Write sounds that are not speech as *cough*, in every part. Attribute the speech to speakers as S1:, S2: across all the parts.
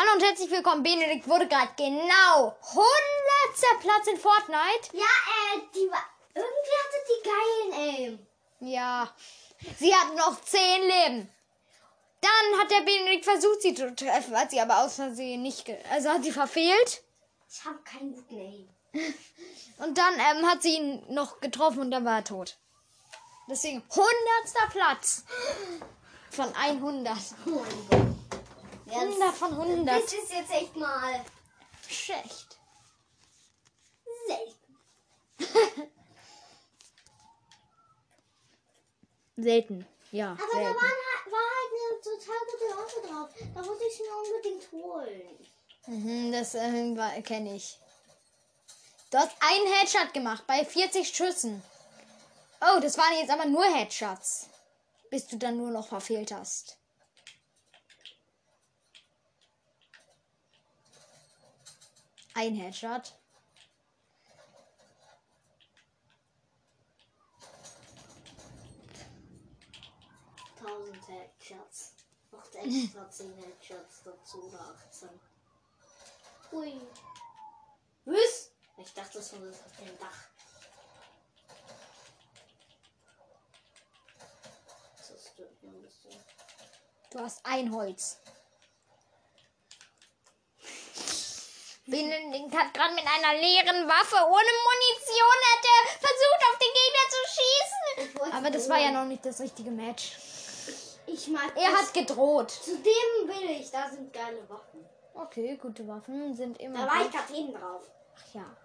S1: Hallo und herzlich willkommen. Benedikt wurde gerade genau 100. Platz in Fortnite.
S2: Ja, äh, die war. Irgendwie hatte die geilen Aim.
S1: Ja. Sie hat noch 10 Leben. Dann hat der Benedikt versucht, sie zu treffen, hat sie aber aus Versehen nicht. Also hat sie verfehlt.
S2: Ich habe keinen guten Aim. *laughs*
S1: Und dann ähm, hat sie ihn noch getroffen und dann war er tot. Deswegen 100. Platz. *gasps* Von 100.
S2: Oh mein Gott. Ja,
S1: 100 von 100.
S2: Das ist jetzt echt mal
S1: Schlecht.
S2: selten. *laughs*
S1: Selten. Ja,
S2: Aber da
S1: selten.
S2: waren, halt- war halt eine total gute Waffe drauf. Da wollte ich mir unbedingt holen.
S1: Mhm, das äh, kenne ich. Du hast einen Headshot gemacht bei 40 Schüssen. Oh, das waren jetzt aber nur Headshots. Bis du dann nur noch verfehlt hast. Ein Headshot.
S2: Tausend Headshots. Macht extra 10 Headshots dazu oder 18. Ui. Was? Ich dachte, das war das auf dem Dach.
S1: Du hast ein Holz. Benedikt hat gerade mit einer leeren Waffe ohne Munition hat er versucht, auf den Gegner zu schießen.
S2: Ich
S1: Aber das war ja noch nicht das richtige Match.
S2: Ich mag
S1: Er hat gedroht.
S2: Zu dem will ich. Da sind geile Waffen.
S1: Okay, gute Waffen sind immer.
S2: Da war ich
S1: gut.
S2: gerade eben drauf.
S1: Ach ja.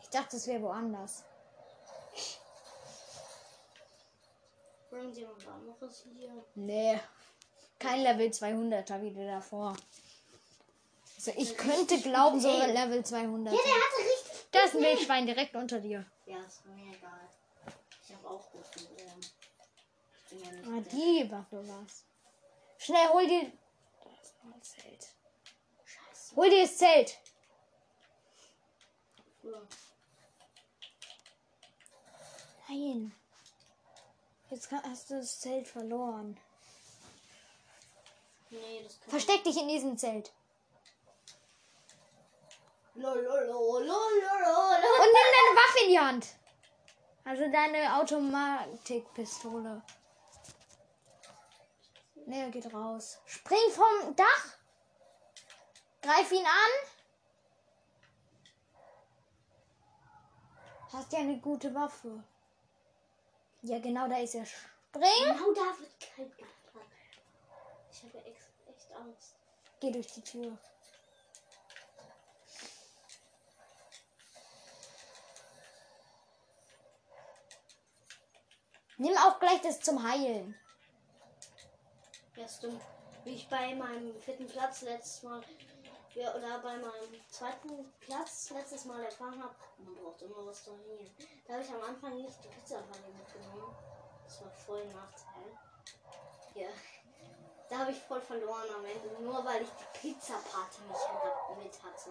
S1: Ich dachte, es wäre woanders.
S2: Irgendjemand anderes hier.
S1: Nee. Kein Level 200er wie der davor. Also ich könnte glauben, so. Level 200.
S2: Ja, der hatte richtig.
S1: Da ist ein Wildschwein direkt unter dir.
S2: Ja, ist mir egal. Ich habe auch gut ähm, Ich bin ja nicht.
S1: Ah, die Waffe war's. Schnell, hol dir. Da ist ein Zelt.
S2: Scheiße.
S1: Hol dir das Zelt.
S2: Ja.
S1: Nein. Jetzt hast du das Zelt verloren.
S2: Nee, das kann
S1: Versteck dich in diesem Zelt. Und nimm deine Waffe in die Hand. Also deine Automatikpistole. Ne, er geht raus. Spring vom Dach. Greif ihn an. Hast ja eine gute Waffe. Ja, genau, da ist er. Spring.
S2: Genau da wird gemacht. Ich habe echt Angst.
S1: Geh durch die Tür. Nimm auch gleich das zum Heilen.
S2: Ja, stimmt. Wie ich bei meinem vierten Platz letztes Mal, ja, oder bei meinem zweiten Platz letztes Mal erfahren habe, man braucht immer was zu heilen. Da habe ich am Anfang nicht die Pizzafalle mitgenommen. Das war voll Nachteil. Ja. Da habe ich voll verloren am Ende, nur weil ich die Pizza-Party nicht mit hatte.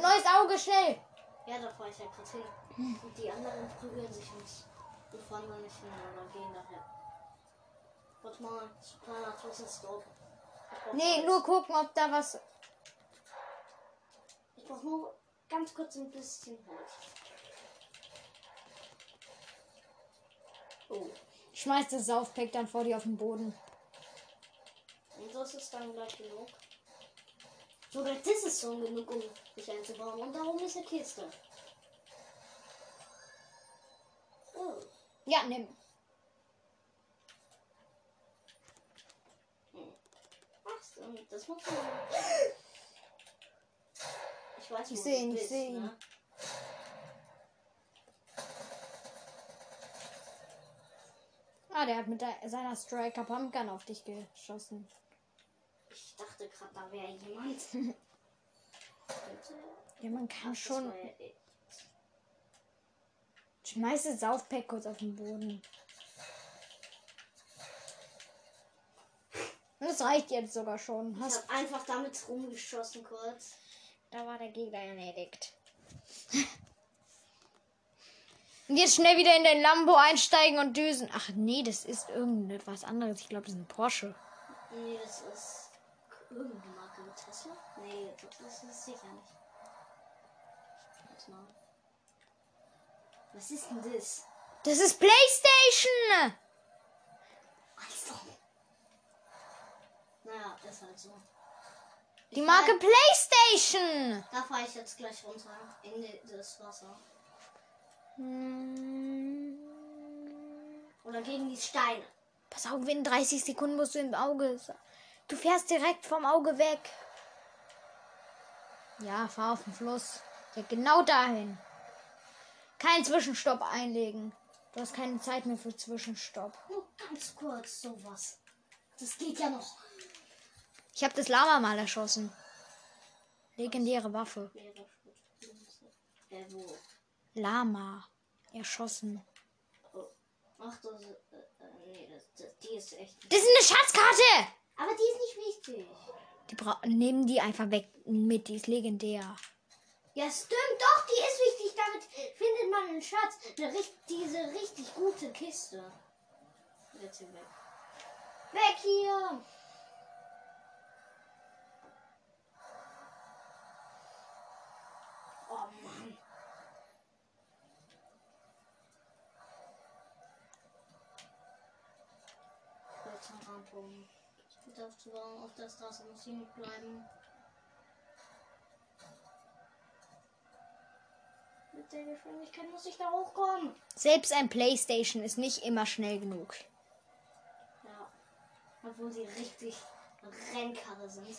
S1: Neues Auge, schnell.
S2: ja, da fahre ich ja gerade hin. Und die anderen prügeln sich nicht. Und fahren da nicht hin oder gehen daher. Warte mal, das ist ein kleiner Toaster-Stop. Ich brauch
S1: Nee, nur gucken, ob da was.
S2: Ich brauche nur ganz kurz ein bisschen Holz. Oh,
S1: Schmeiß das Saufpack dann vor dir auf den Boden.
S2: und das ist dann gleich genug. Sogar das ist schon genug, um mich einzubauen. Und darum ist eine Kiste. Oh.
S1: Ja, nimm.
S2: Was denn? Das muss man. Ich weiß,
S1: Ich
S2: wo
S1: seh
S2: du
S1: ihn, ich
S2: bist,
S1: seh ihn.
S2: Ne?
S1: Ah, der hat mit seiner Striker Pumpgun auf dich geschossen.
S2: Ich dachte gerade, da wäre jemand. *laughs*
S1: Ja, man kann
S2: Das
S1: schon. Schmeiß das Saufpack kurz auf den Boden. Das reicht jetzt sogar schon.
S2: Ich
S1: Hast,
S2: habe einfach damit rumgeschossen kurz.
S1: da war der Gegner erledigt. Und jetzt schnell wieder in den Lambo einsteigen und düsen. Ach nee, das ist irgendetwas anderes. Ich glaube, das ist ein Porsche.
S2: Nee, das ist irgendeine Marke Tesla? Nee, das ist sicher nicht. Warte mal. Was ist denn das?
S1: Das ist PlayStation!
S2: Also. Naja, ist halt so.
S1: Die Marke PlayStation!
S2: Da fahre ich jetzt gleich runter in das Wasser.
S1: Hm.
S2: Oder gegen die Steine.
S1: Pass auf, in 30 Sekunden musst du im Auge. Du fährst direkt vom Auge weg. Ja, fahr auf den Fluss. Ja, genau dahin. Kein Zwischenstopp einlegen. Du hast keine Zeit mehr für Zwischenstopp.
S2: Nur ganz kurz sowas. Das geht ja noch.
S1: Ich habe das Lama mal erschossen. Legendäre Waffe. Lama. Erschossen.
S2: Oh. Ach, das, äh, äh, nee, das, das, die ist echt.
S1: Das ist eine Schatzkarte!
S2: Aber die ist nicht wichtig.
S1: Die bra nehmen die einfach weg mit. Die ist legendär.
S2: Ja, stimmt, doch, die ist wichtig. Damit findet man einen Schatz. Eine, diese richtig gute Kiste. Jetzt hier weg. Weg hier! Oh Mann. Jetzt am Rampen. Ich darf zu warm auf der Straße muss ich nicht bleiben. Mit der Geschwindigkeit muss ich da hochkommen.
S1: Selbst ein Playstation ist nicht immer schnell genug.
S2: Ja. Obwohl sie richtig Rennkarre sind.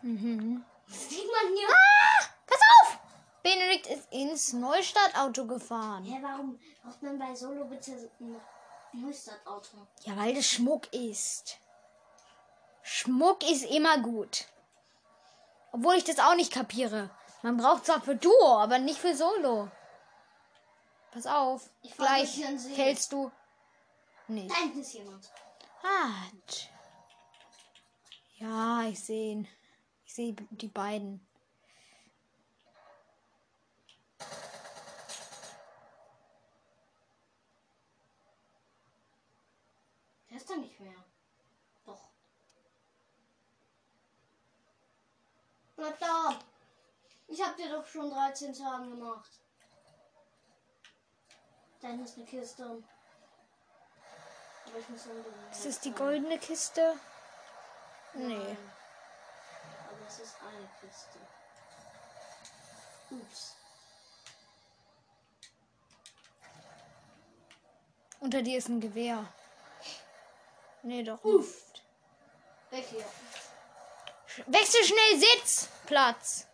S1: Mhm.
S2: Das sieht man hier.
S1: Ah, pass auf! Benedikt ist ins Neustadtauto gefahren.
S2: Hä, warum braucht man bei Solo bitte ein Neustart-Auto?
S1: Ja, weil das Schmuck ist. Schmuck ist immer gut. Obwohl ich das auch nicht kapiere. Man braucht zwar für Duo, aber nicht für Solo. Pass auf.
S2: Ich
S1: Gleich fällst du nicht.
S2: Da hinten ist jemand.
S1: Ah. tsch. Ja, ich sehe ihn. Ich sehe die beiden.
S2: Der ist da nicht mehr. Doch. Bleib da. Ich hab dir doch schon 13 Tagen gemacht. Da hinten ist eine Kiste. Aber ich muss unbedingt.
S1: Ist das die goldene Kiste? Nee.
S2: Nein. Aber es ist eine Kiste. Ups.
S1: Unter dir ist ein Gewehr. Nee, doch
S2: Uff. Weg hier.
S1: Wechsel schnell Sitzplatz.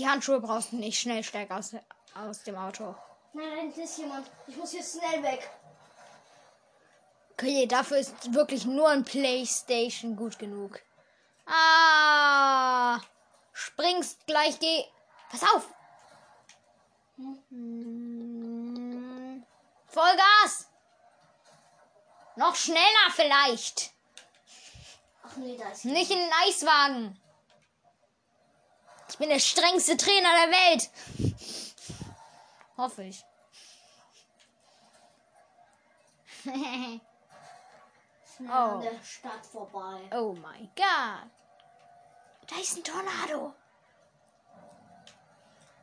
S1: Die Handschuhe brauchst du nicht. Schnell steig aus, aus dem Auto.
S2: Nein, da hinten ist jemand. Ich muss jetzt schnell weg.
S1: Okay, dafür ist wirklich nur ein Playstation gut genug. Ah! Springst gleich, geh. Pass auf! Hm. Vollgas! Noch schneller vielleicht!
S2: Ach nee, da ist
S1: Nicht in den Eiswagen! Ich bin der strengste Trainer der Welt! Hoffe ich. *laughs*
S2: schnell
S1: Oh.
S2: an der Stadt vorbei.
S1: oh mein Gott! Da ist ein Tornado!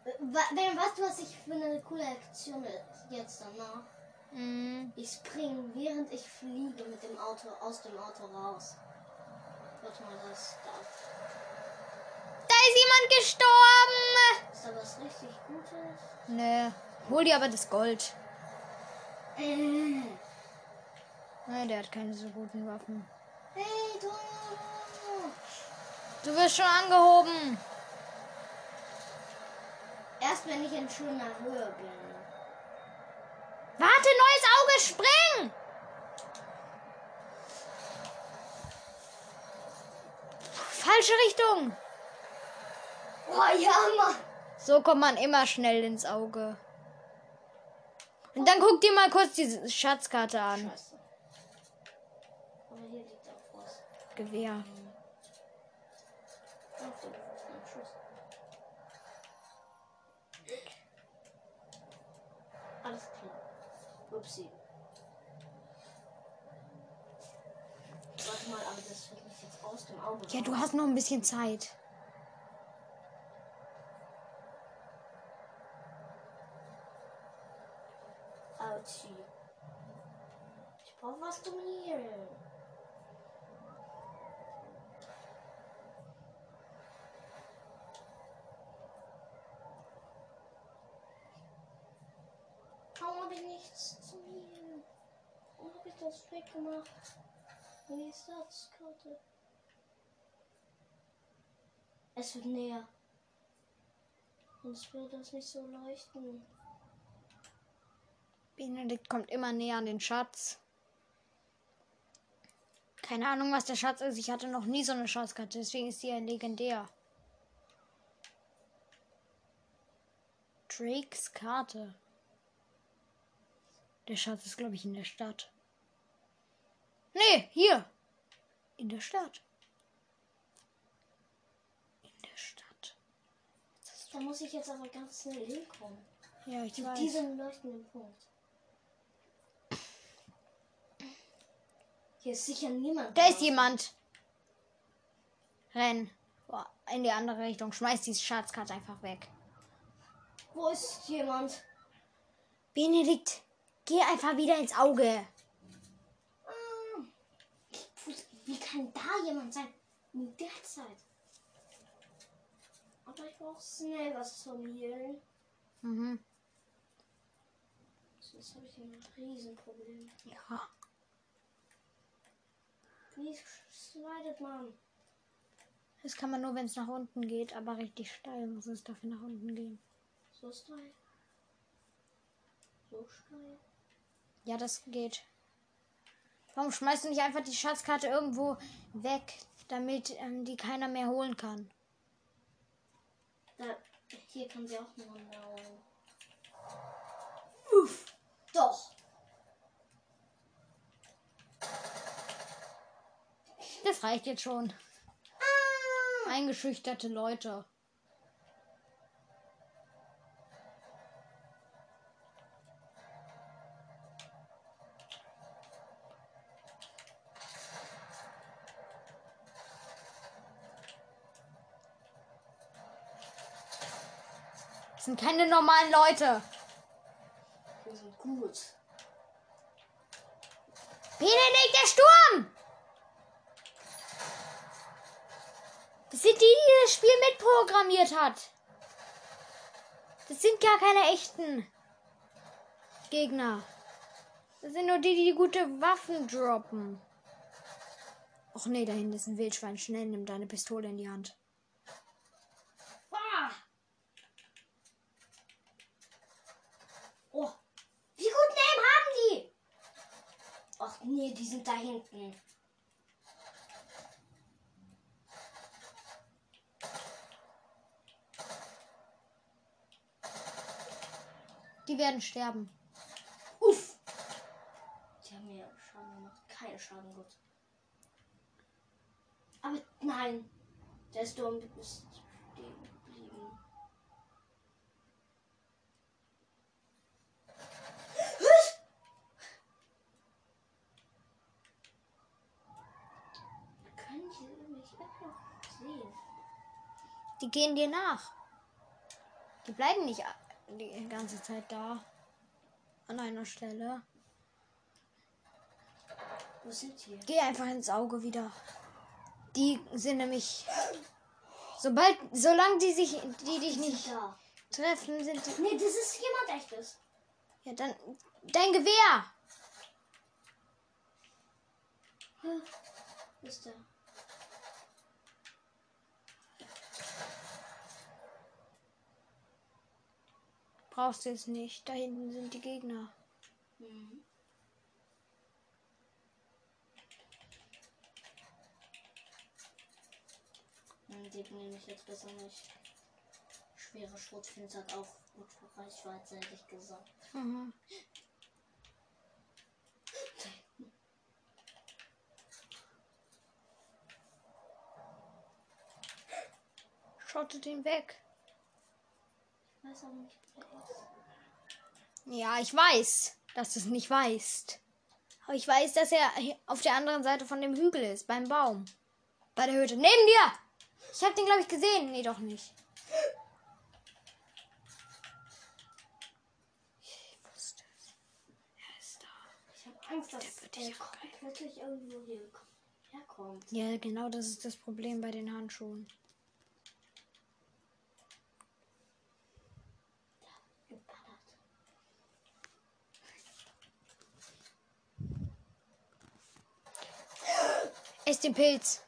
S2: Weißt du, was ich für eine coole Aktion jetzt danach?
S1: Hm.
S2: Ich springe, während ich fliege mit dem Auto aus dem Auto raus. Warte mal, das da.
S1: Jemand gestorben!
S2: Ist da was richtig Gutes?
S1: Nee. Hol dir aber das Gold.
S2: Äh.
S1: Nee, der hat keine so guten Waffen.
S2: Hey, Tornado!
S1: Du wirst schon angehoben.
S2: Erst wenn ich in schöner Höhe bin.
S1: Warte, neues Auge, spring! Falsche Richtung.
S2: Oh ja, Mann.
S1: So kommt man immer schnell ins Auge. Und dann guck dir mal kurz die Schatzkarte an. Gewehr.
S2: Alles klar. Upsi. Warte mal, aber das fällt mich jetzt aus dem Auge.
S1: Ja, du hast noch ein bisschen Zeit.
S2: Autschi. Ich brauche was zum Healen. Warum habe ich nichts zum Healen? Warum habe ich das weggemacht? Die Satzkarte. Es wird näher. Sonst würde das nicht so leuchten.
S1: Benedikt kommt immer näher an den Schatz. Keine Ahnung, was der Schatz ist. Ich hatte noch nie so eine Schatzkarte, deswegen ist sie ja legendär. Drakes Karte. Der Schatz ist, glaube ich, in der Stadt. Nee, hier. In der Stadt. In der Stadt.
S2: Da muss ich jetzt aber ganz schnell hinkommen.
S1: Ja, ich
S2: Zu
S1: weiß.
S2: diesem leuchtenden Punkt. Hier ist sicher niemand.
S1: Da ist jemand. Renn. Boah, In die andere Richtung. Schmeiß die Schatzkarte einfach weg.
S2: Wo ist jemand?
S1: Benedikt, geh einfach wieder ins Auge.
S2: Ah. Wie kann da jemand sein? In der Zeit. Aber ich brauche schnell was zum Healen.
S1: Mhm.
S2: Sonst habe ich ein Riesenproblem.
S1: Ja.
S2: Wie slidet man?
S1: Das kann man nur, wenn es nach unten geht, aber richtig steil muss es dafür nach unten gehen.
S2: So steil. So steil.
S1: Ja, das geht. Warum schmeißt du nicht einfach die Schatzkarte irgendwo weg, damit ähm, die keiner mehr holen kann?
S2: Da, hier kann sie auch noch holen. Uff. Doch.
S1: Das reicht jetzt schon.
S2: Ah.
S1: Eingeschüchterte Leute. Das sind keine normalen Leute.
S2: Wir sind gut.
S1: Benedikt, der Sturm! Sind die, die das Spiel mitprogrammiert hat. Das sind gar keine echten Gegner. Das sind nur die, die gute Waffen droppen. Och nee, da hinten ist ein Wildschwein. Schnell, nimm deine Pistole in die Hand.
S2: Ah. Oh. Wie gut Name haben die? Ach nee, die sind da hinten.
S1: Die werden sterben.
S2: Uff. Die haben mir Schaden gemacht. Keine Schaden, gut. Aber nein. Der Sturm ist stehen geblieben. Können die mich sehen?
S1: Die gehen dir nach. Die bleiben nicht die ganze Zeit da. An einer Stelle.
S2: Wo sind die?
S1: Geh einfach ins Auge wieder. Die sind nämlich. Sobald, solange die sich, die dich nicht
S2: da.
S1: treffen, sind die.
S2: Nee, das ist jemand echtes.
S1: Ja, dann. Dein Gewehr!
S2: Ist der?
S1: Brauchst du jetzt nicht. Da hinten sind die Gegner.
S2: Mhm. Hm, Die nehme ich jetzt besser nicht. Schwere Schrotflinte hat auch gut Reichweite, hätte ich gesagt.
S1: Mhm. Schottet ihn weg.
S2: Weiß auch nicht, wer er ist.
S1: Ja, ich weiß. dass du es nicht weißt. Aber ich weiß, dass er auf der anderen Seite von dem Hügel ist, beim Baum. Bei der Hütte. Neben dir! Ich habe den, glaube ich, gesehen. Nee, doch nicht. Ich wusste es. Er ist da.
S2: Ich habe Angst, dass
S1: Der
S2: plötzlich irgendwo hier herkommt.
S1: Ja, genau das ist das Problem bei den Handschuhen. Ess den Pilz.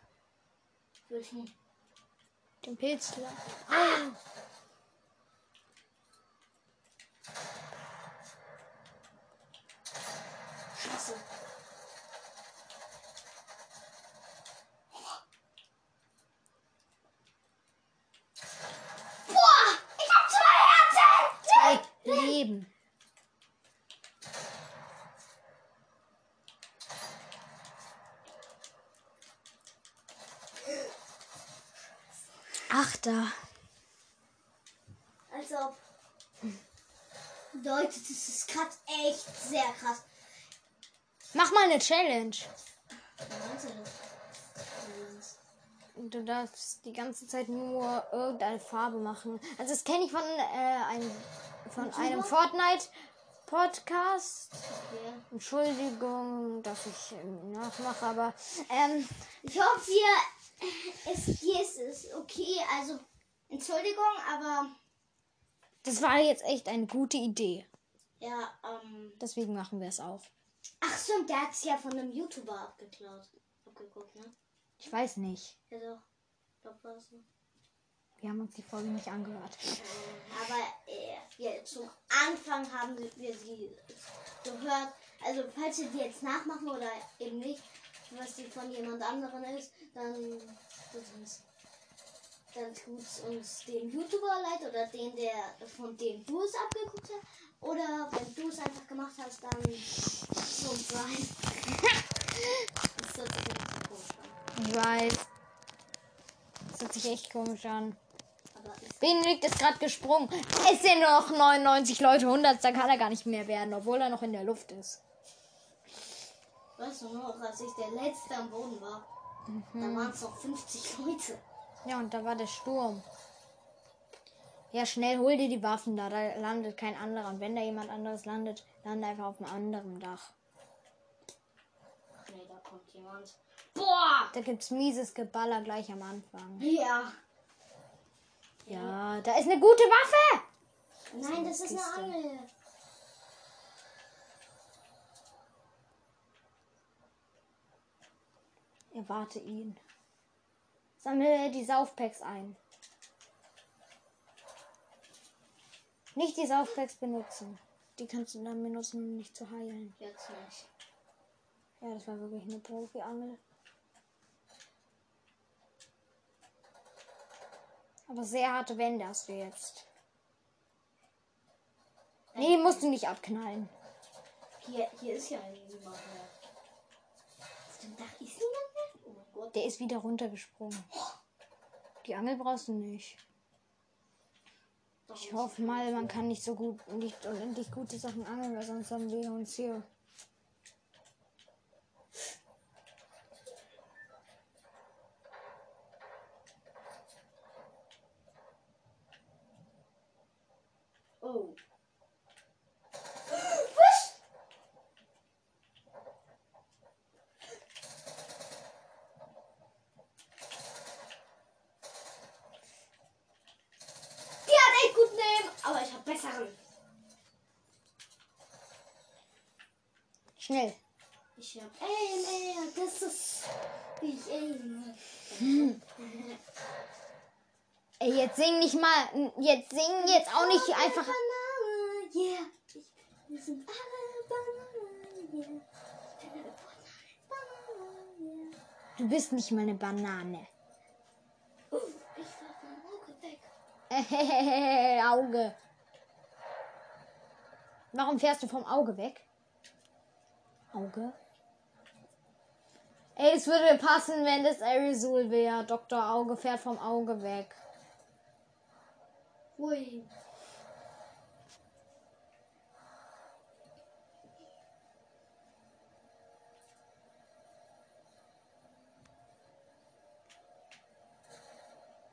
S2: Welchen?
S1: Den Pilz.
S2: Scheiße. Boah! Ich hab zwei Herzen!
S1: Zwei Leben. Achter.
S2: Als ob. Leute, das ist gerade echt sehr krass.
S1: Mach mal eine Challenge.
S2: Du
S1: darfst die ganze Zeit nur irgendeine Farbe machen. Also das kenne ich von, äh, einem, von einem Fortnite-Podcast.
S2: Okay.
S1: Entschuldigung, dass ich ähm, nachmache, aber ähm,
S2: Ich hoffe, hier ist, hier ist es okay. Also, Entschuldigung, aber
S1: das war jetzt echt eine gute Idee.
S2: Ja, ähm.
S1: Deswegen machen wir es auch.
S2: Ach stimmt, der hat es ja von einem YouTuber abgeklaut. Abgeguckt, ne?
S1: Ich weiß nicht.
S2: Ja doch. Ich glaub, war so.
S1: Wir haben uns die Folge nicht angehört.
S2: Aber äh, ja, zum Anfang haben wir sie gehört. Also falls wir die jetzt nachmachen oder eben nicht, was die von jemand anderem ist, dann tut's uns, dann tut's uns dem YouTuber leid oder den, der von dem du es abgeguckt hast. Oder wenn du es einfach gemacht hast, dann so sein. das hört sich irgendwie komisch an.
S1: Ich weiß. Das hört sich echt komisch an. Benedikt ist gerade gesprungen. Es sind nur noch 99 Leute, 100, dann kann er gar nicht mehr werden, obwohl er noch in der Luft ist.
S2: Weißt du noch, als ich der Letzte am Boden war, da waren es noch 50 Leute.
S1: Ja, und da war der Sturm. Ja, schnell hol dir die Waffen da, da landet kein anderer. Und wenn da jemand anderes landet, lande einfach auf einem anderen Dach.
S2: Ach nee, da kommt jemand. Boah!
S1: Da gibt's mieses Geballer gleich am Anfang.
S2: Ja.
S1: Ja, da ist eine gute Waffe!
S2: Nein, das ist eine
S1: Kiste.
S2: Angel.
S1: Erwarte ihn. Sammle die Saufpacks ein. Nicht die Saufpacks benutzen. Die kannst du dann benutzen, um nicht zu heilen.
S2: Jetzt nicht.
S1: Ja, das war wirklich eine Profi-Angel. Aber sehr harte Wände hast du jetzt. Nee, musst du nicht abknallen.
S2: Hier, hier ist ja niemand mehr. Auf dem Dach ist niemand mehr? Oh mein Gott.
S1: Der ist wieder runtergesprungen. Die Angel brauchst du nicht. Ich hoffe mal, man kann nicht so gut, nicht unendlich gute Sachen angeln, weil sonst haben wir uns hier.
S2: Oh. Die hat echt gut Name, aber ich hab besseren.
S1: Schnell.
S2: Ich hab Aim, ey, das ist ich aim. *laughs*
S1: Ey, jetzt sing nicht mal, jetzt sing jetzt auch nicht einfach.
S2: Banane, yeah. Ich, wir sind alle Bananen, yeah. Ich bin eine Banane, yeah.
S1: Du bist nicht mal eine Banane.
S2: Auge.
S1: Warum fährst du vom Auge weg? Auge? Ey, es würde passen, wenn das Arizul wäre. Dr. Auge fährt vom Auge weg.
S2: Ui.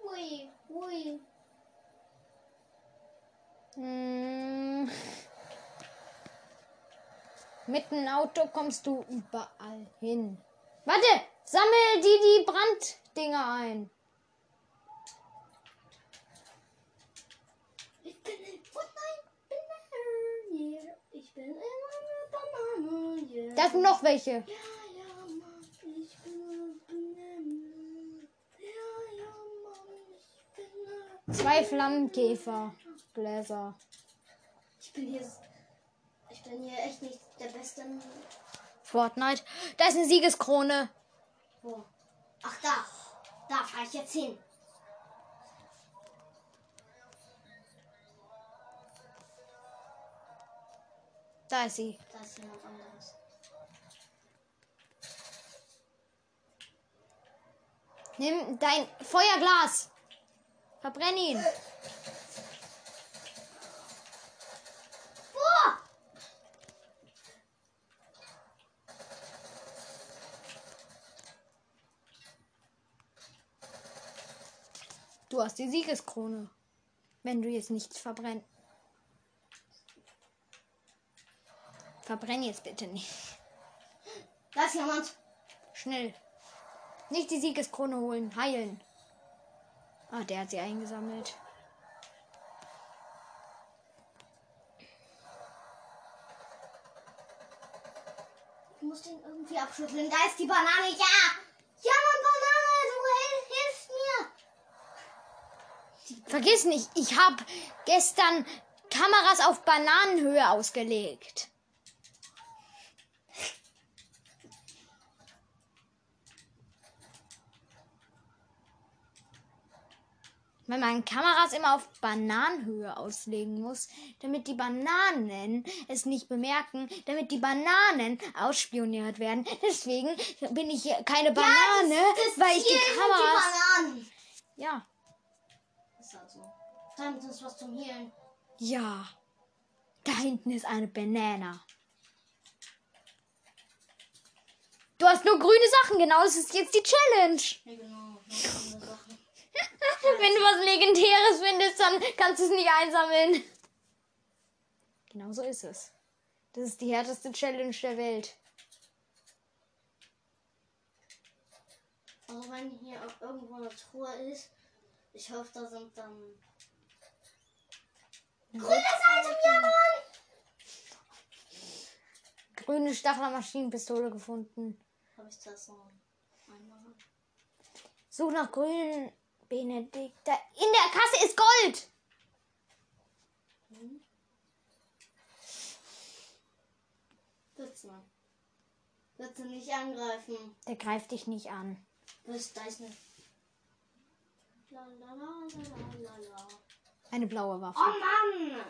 S2: Ui, ui.
S1: Hm. Mit dem Auto kommst du überall hin. Warte, sammel die die Branddinger ein.
S2: Ich bin in Fortnite Banane. Yeah. Ich bin in einer Banane. Yeah.
S1: Da sind noch welche.
S2: Ja, ja, Mann. Ich bin eine. Ja, ja, Mann. Ich bin eine
S1: Zwei Flammenkäfer. Bläser.
S2: Ich bin hier. Ich bin hier echt nicht der Beste.
S1: Fortnite. Da ist eine Siegeskrone.
S2: Wo? Ach, da. Da fahre ich jetzt hin.
S1: Da ist sie.
S2: Da ist jemand anderes.
S1: Nimm dein Feuerglas. Verbrenn ihn.
S2: Boah!
S1: Du hast die Siegeskrone. Wenn du jetzt nichts verbrenn. Verbrenn jetzt bitte nicht.
S2: Da ist jemand.
S1: Schnell. Nicht die Siegeskrone holen. Heilen. Ah, der hat sie eingesammelt.
S2: Ich muss den irgendwie abschütteln. Da ist die Banane. Ja! Ja, Mann, Banane, du hel- hilfst mir.
S1: Vergiss nicht, ich habe gestern Kameras auf Bananenhöhe ausgelegt. Wenn man Kameras immer auf Bananenhöhe auslegen muss, damit die Bananen es nicht bemerken, damit die Bananen ausspioniert werden. Deswegen bin ich hier keine Banane, weil ich die Kameras.
S2: Die Bananen.
S1: Ja,
S2: Damit ist was zum Healen.
S1: ja. Da hinten ist eine Banana. Du hast nur grüne Sachen, genau, das ist jetzt die Challenge.
S2: Ja, genau. *laughs*
S1: Wenn du was Legendäres findest, dann kannst du es nicht einsammeln. Genau so ist es. Das ist die härteste Challenge der Welt.
S2: Also wenn hier auch irgendwo eine Truhe ist, ich hoffe, da sind dann... Grünes Item, ja, Mann!
S1: Grüne Stachlermaschinenpistole gefunden.
S2: Habe ich das so einmal?
S1: Such nach grünen Benedikta. In der Kasse ist Gold!
S2: Bitte. Bitte nicht angreifen.
S1: Der greift dich nicht an.
S2: Da ist eine... La, la, la, la, la, la.
S1: Eine blaue Waffe.
S2: Oh Mann!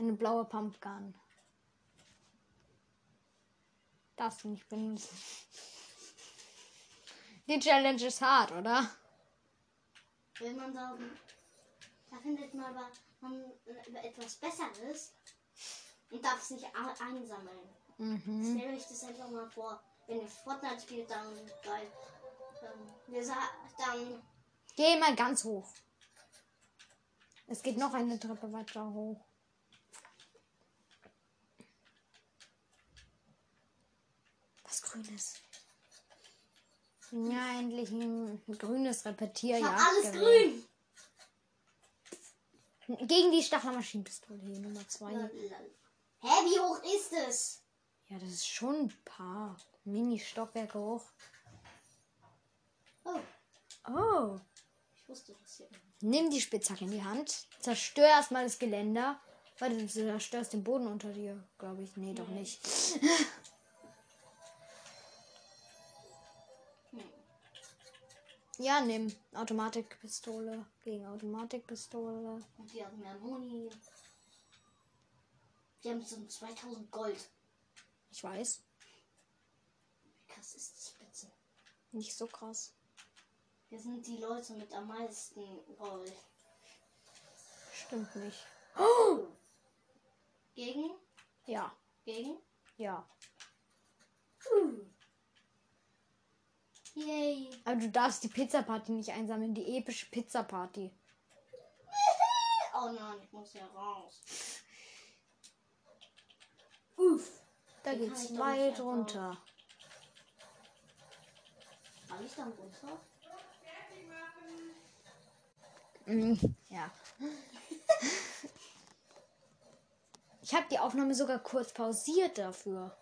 S1: Eine blaue Pumpgun. Darfst du nicht benutzen. Die Challenge ist hart, oder?
S2: Will man da... Da findet man aber man, äh, etwas Besseres und darf es nicht einsammeln.
S1: Mhm.
S2: Stellt euch das einfach mal vor. Wenn ihr Fortnite spielt, dann geil. Dann, wir sa- dann
S1: Geh mal ganz hoch. Es geht noch eine Treppe weiter hoch. Was grünes? Ja, endlich ein grünes
S2: ich hab
S1: Repetierjagd.
S2: alles grün.
S1: Gegen die Stachlermaschinenpistole hier, Nummer 2.
S2: Lalalala. Hä, wie hoch ist es?
S1: Ja, das ist schon ein paar Mini-Stockwerke hoch.
S2: Oh,
S1: Oh.
S2: ich wusste das hier.
S1: Nimm die Spitzhacke in die Hand. Zerstör erstmal das Geländer. Warte, du zerstörst den Boden unter dir, glaube ich. Nee, doch nicht. Ja, nimm Automatikpistole gegen Automatikpistole.
S2: Und die haben mehr Moni. Die haben so 2000 Gold.
S1: Ich weiß,
S2: Wie krass ist das bitte?
S1: nicht so krass.
S2: Wir sind die Leute mit am meisten Gold.
S1: Stimmt nicht. *gasps*
S2: Gegen?
S1: Ja,
S2: Gegen?
S1: ja.
S2: Yay.
S1: Aber du darfst die Pizza-Party nicht einsammeln, die epische Pizza-Party. *laughs*
S2: Oh nein, ich muss ja raus. Uff.
S1: Da
S2: kann
S1: geht's weit runter.
S2: Fall ich dann runter?
S1: Ja. *laughs* Ich habe die Aufnahme sogar kurz pausiert dafür.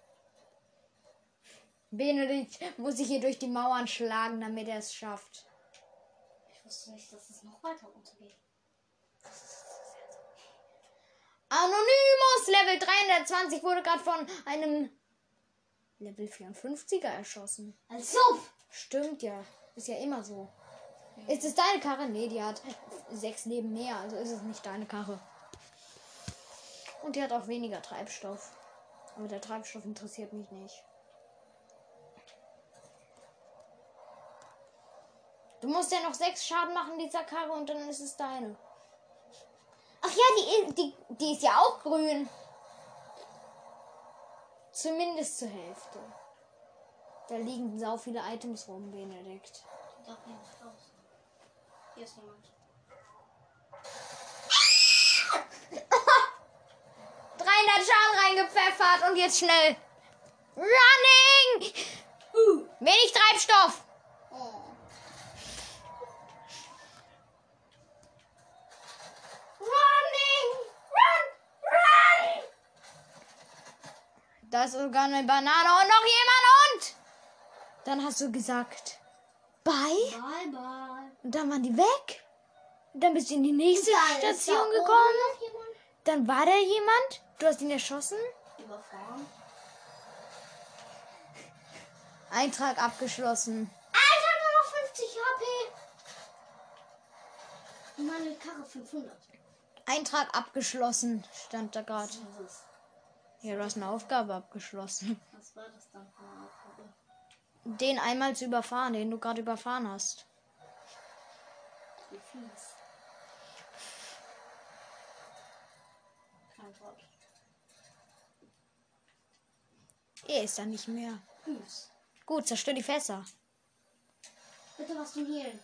S1: Benedikt muss sich hier durch die Mauern schlagen, damit er es schafft.
S2: Ich wusste nicht, dass es noch weiter runtergeht.
S1: Anonymous Level 320 wurde gerade von einem Level 54er erschossen.
S2: Also!
S1: Stimmt ja. Ist ja immer so. Ist es deine Karre? Nee, die hat sechs Leben mehr, also ist es nicht deine Karre. Und die hat auch weniger Treibstoff. Aber der Treibstoff interessiert mich nicht. Du musst ja noch sechs Schaden machen dieser Karre und dann ist es deine. Ach ja, die, die, die ist ja auch grün. Zumindest zur Hälfte. Da liegen sau viele Items rum, Benedikt.
S2: Ich hier nicht raus. Hier ist jemand. *laughs*
S1: 300 Schaden reingepfeffert und jetzt schnell. Running! Wenig Treibstoff.
S2: Oh.
S1: Running! Run! Run! Da ist sogar eine Banane und noch jemand und. Dann hast du gesagt, bye.
S2: Bye, bye.
S1: Und dann waren die weg. Und dann bist du in die nächste
S2: Dann da
S1: Station gekommen. Dann war da jemand. Du hast ihn erschossen.
S2: Überfahren.
S1: Eintrag abgeschlossen.
S2: Alter, nur noch 50 HP. Meine Karre 500.
S1: Eintrag abgeschlossen, stand da gerade. Ja, du hast eine Aufgabe abgeschlossen.
S2: Was war das dann für eine Aufgabe?
S1: Den einmal zu überfahren, den du gerade überfahren hast.
S2: Wie fies. Kein Wort.
S1: Er ist da nicht mehr.
S2: Fies.
S1: Gut, zerstör die Fässer.
S2: Bitte was zum Healen.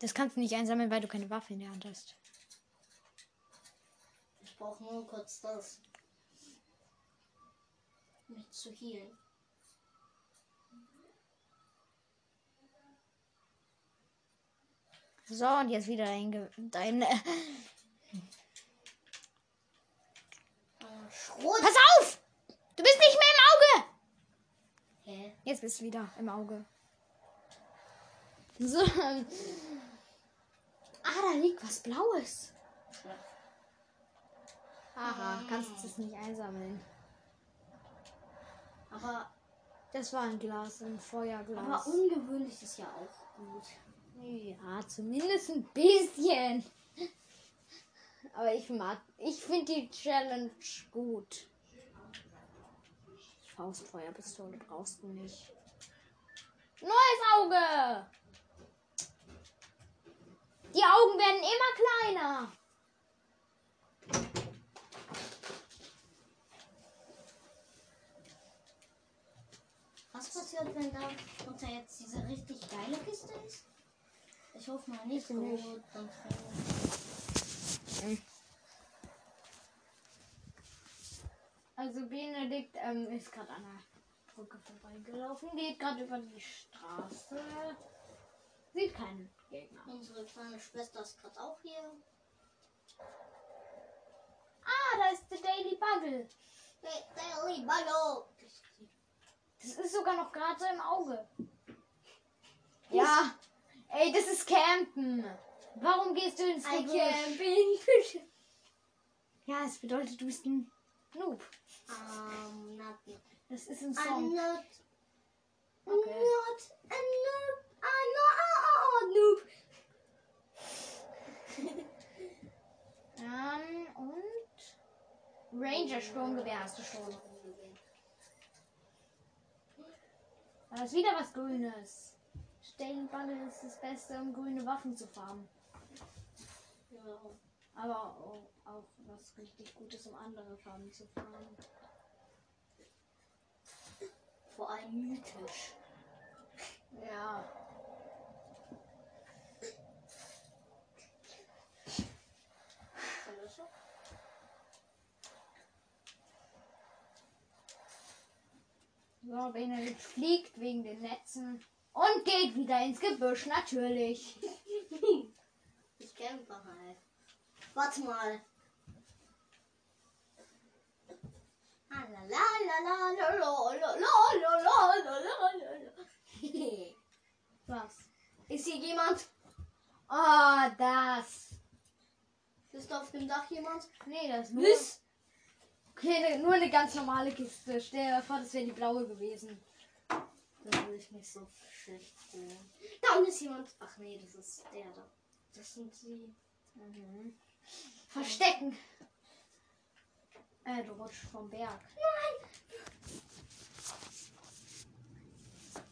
S1: Das kannst du nicht einsammeln, weil du keine Waffe in der Hand hast.
S2: Ich brauche nur kurz das. Mich zu healen.
S1: So, und jetzt wieder dein, Ge- dein Äh,
S2: Schrot.
S1: Pass auf! Du bist nicht mehr im Auge!
S2: Hä?
S1: Jetzt bist du wieder im Auge. So. ähm. Ah, da liegt was Blaues. Aha, kannst du es nicht einsammeln.
S2: Aber,
S1: Das war ein Glas, ein
S2: aber
S1: Feuerglas.
S2: ungewöhnlich ist ja auch gut.
S1: Ja, zumindest ein bisschen. Aber ich mag, ich finde die Challenge gut. Faustfeuerpistole brauchst du nicht. Neues Auge! Die Augen werden immer kleiner.
S2: Was passiert, wenn da unter jetzt diese richtig geile Kiste ist? Ich hoffe mal nicht.
S1: Bitte nicht.
S2: Gut, dann fällt-
S1: Also Benedikt ähm, ist gerade an der Brücke vorbeigelaufen, geht gerade über die Straße. Sieht keinen Gegner.
S2: Unsere kleine Schwester ist gerade auch hier.
S1: Ah, da ist der Daily Buggle.
S2: Hey, Daily Ballo.
S1: Das ist sogar noch gerade so im Auge. Ja. Ey, das ist Campen. Warum gehst du ins
S2: I
S1: Gebüsch? Ja, es bedeutet, du bist ein Noob.
S2: Um, not,
S1: Das ist ein
S2: I'm
S1: Song.
S2: not,
S1: Okay.
S2: not a noob. I'm not a noob.
S1: Ähm, und Ranger Sturmgewehr hast du schon. Da ist wieder was Grünes. Buggle ist das Beste, um grüne Waffen zu farmen.
S2: Ja.
S1: Aber auch, auch was richtig Gutes, um andere Farben zu farmen.
S2: Vor allem mythisch.
S1: Ja. So, Benedikt fliegt wegen den Netzen und geht wieder ins Gebüsch, natürlich.
S2: ich kämpfe halt. Warte mal.
S1: Was? Ist hier jemand? Oh, das.
S2: Ist da auf dem Dach jemand?
S1: Nee, das ist nur okay, ne- nur eine ganz normale Kiste. Stell dir vor, das wäre die blaue gewesen.
S2: Da will ich mich so schlecht fühlen. Da unten ist jemand. Ach nee, das ist der da. Das sind sie.
S1: Mhm. Verstecken. Äh, du rutschst vom Berg.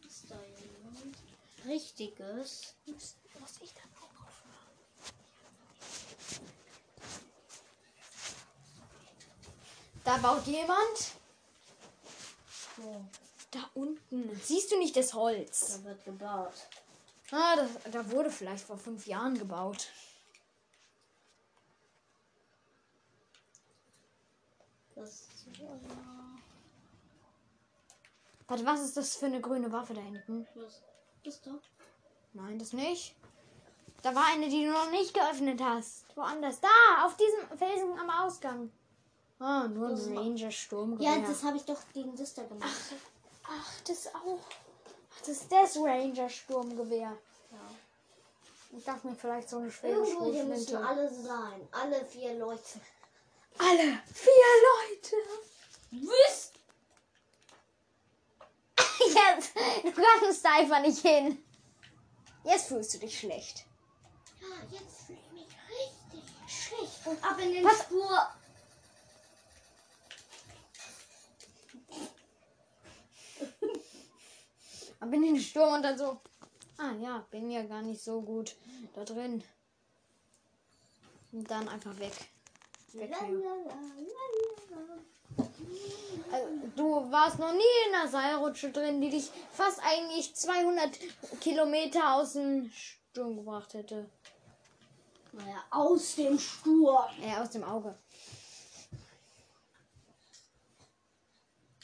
S2: Ist da jemand? Richtiges.
S1: Muss ich dann auch aufhören? Da baut jemand.
S2: Wo?
S1: Da unten. Siehst du nicht das Holz?
S2: Da wird gebaut.
S1: Ah, das, da wurde vielleicht vor fünf Jahren gebaut.
S2: Das
S1: Warte, was ist das für eine grüne Waffe da hinten?
S2: Was ist da?
S1: Nein, das nicht. Da war eine, die du noch nicht geöffnet hast. Woanders. Da, auf diesem Felsen am Ausgang. Ah, nur ein Ranger Sturm.
S2: Ja, das habe ich doch gegen das da gemacht.
S1: Ach, das auch. Ach, das ist das Ranger Sturmgewehr.
S2: Ja.
S1: Ich dachte mir vielleicht so eine schwere
S2: Irgendwo hier müssen alle sein. Alle vier Leute.
S1: Alle vier Leute.
S2: Was? *laughs*
S1: Jetzt, du kannst da einfach nicht hin. Jetzt fühlst du dich schlecht.
S2: Ja, jetzt fühle ich mich richtig schlecht. Und ab in den
S1: Was?
S2: Spur.
S1: Aber in den Sturm und dann so. Ah ja, bin ja gar nicht so gut da drin. Und dann einfach weg. weg. Also, du warst noch nie in einer Seilrutsche drin, die dich fast eigentlich 200 Kilometer aus dem Sturm gebracht hätte.
S2: Naja, aus dem Sturm.
S1: Äh, aus dem Auge.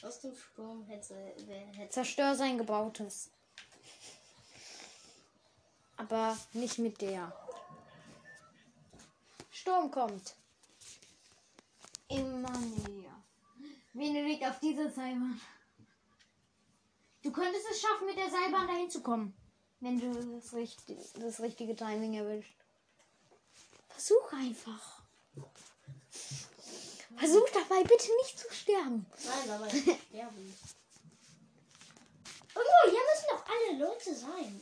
S2: Aus dem Sturm hätte, hätte.
S1: Zerstör sein Gebautes. Aber nicht mit der. Sturm kommt. Immer näher. Benedikt auf diese Seilbahn. Du könntest es schaffen, mit der Seilbahn dahin zu kommen. Wenn du das, richt das richtige Timing erwischt. Versuch einfach. Versuch dabei bitte nicht zu sterben.
S2: Nein, aber ich *laughs* sterbe nicht. Irgendwo, hier müssen doch alle Leute sein.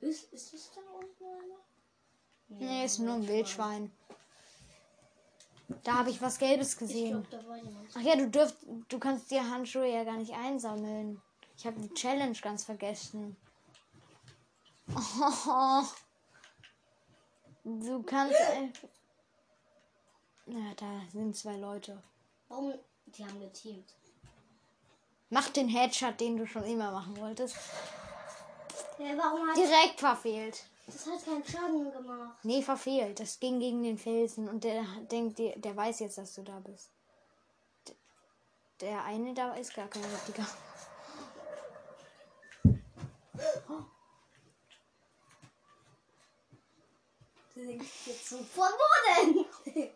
S2: Ist, ist das da unten einer?
S1: Nee, ist nur ein Wildschwein. Da habe ich was Gelbes gesehen. Ach ja, du dürft, du kannst dir Handschuhe ja gar nicht einsammeln. Ich habe die Challenge ganz vergessen. Oh, *laughs* du kannst. *laughs* Na, da sind zwei Leute.
S2: Warum? Die haben geteamt.
S1: Mach den Headshot, den du schon immer machen wolltest.
S2: Ja, warum hat
S1: Direkt verfehlt.
S2: das hat keinen Schaden gemacht?
S1: Nee, verfehlt. Das ging gegen den Felsen und der denkt, der, der weiß jetzt, dass du da bist. Der eine da ist gar kein richtiger.
S2: Jetzt so von wo denn?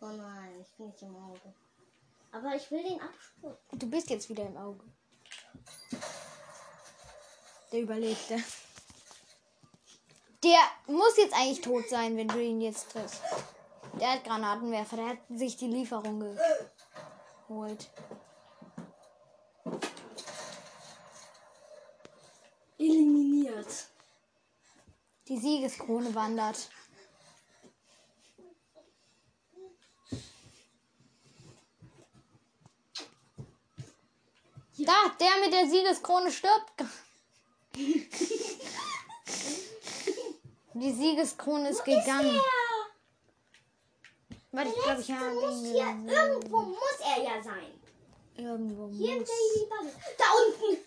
S2: Oh nein, ich bin nicht im Auge. Aber ich will den Absprung.
S1: Du bist jetzt wieder im Auge. Der überlebte. Der muss jetzt eigentlich tot sein, wenn du ihn jetzt triffst. Der hat Granatenwerfer, der hat sich die Lieferung geholt.
S2: Eliminiert.
S1: Die Siegeskrone wandert. Da, der mit der Siegeskrone stirbt. Die Siegeskrone ist gegangen. Warte, ich glaube, ich habe
S2: muss
S1: ihn
S2: hier, irgendwo muss er ja sein.
S1: Irgendwo
S2: Hier
S1: muss.
S2: ist. Da unten.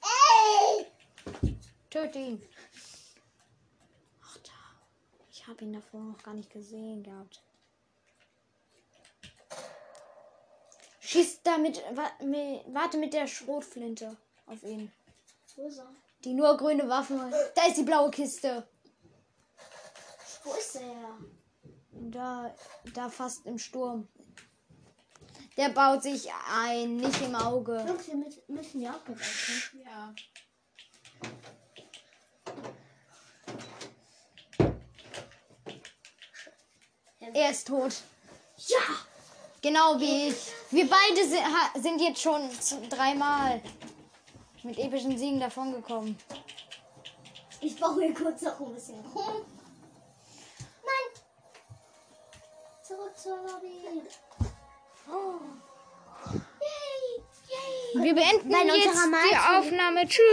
S2: Ey!
S1: Töte ihn. Ach da. Ich habe ihn davor noch gar nicht gesehen gehabt. Schieß damit, wa, mi- warte mit der Schrotflinte auf ihn.
S2: Wo ist er?
S1: Die nur grüne Waffen. Da ist die blaue Kiste.
S2: Wo ist er?
S1: Da, da fast im Sturm. Der baut sich ein, nicht im Auge.
S2: Jungs, wir müssen- müssen ja essen.
S3: Ja.
S1: Er ist tot.
S2: Ja!
S1: Genau wie ich. Wir beide sind, ha- sind jetzt schon dreimal mit epischen Siegen davongekommen.
S2: Ich baue hier kurz noch ein bisschen rum. Nein! Zurück zur Lobby. Oh. Yay! Yay!
S1: Wir beenden
S2: Bei
S1: jetzt die Aufnahme. Tschüss.